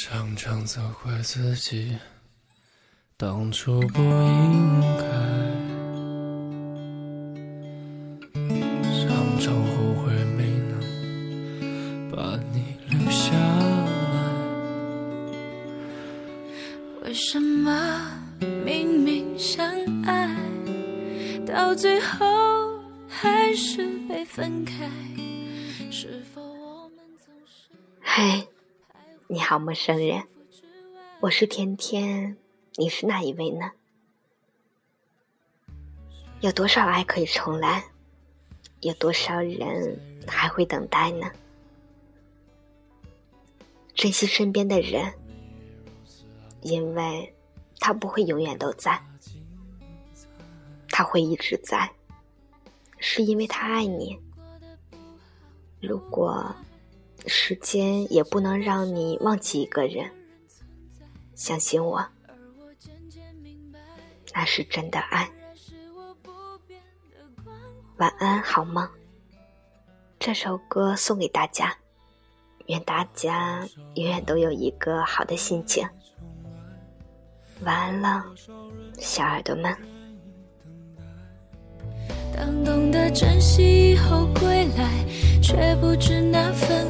常常责怪自己当初不应该，常常后悔没能把你留下来。为什么明明相爱，到最后还是被分开？是否我们总是嗨，你好，陌生人，我是甜甜，你是哪一位呢？有多少爱可以重来？有多少人还会等待呢？珍惜身边的人，因为他不会永远都在，他会一直在，是因为他爱你。如果时间也不能让你忘记一个人，相信我，那是真的爱。晚安，好梦。这首歌送给大家，愿大家永远都有一个好的心情。晚安了，小耳朵们。当懂得珍惜以后归来，却不知那份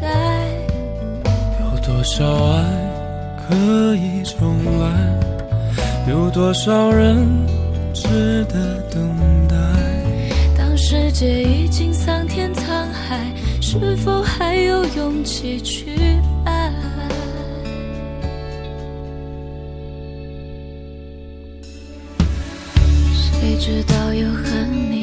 在。有多少爱可以重来？有多少人值得等待？当世界已经桑田沧海，是否还有勇气去爱？谁知道又和你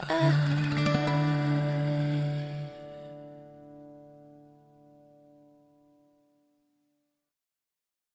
Uh.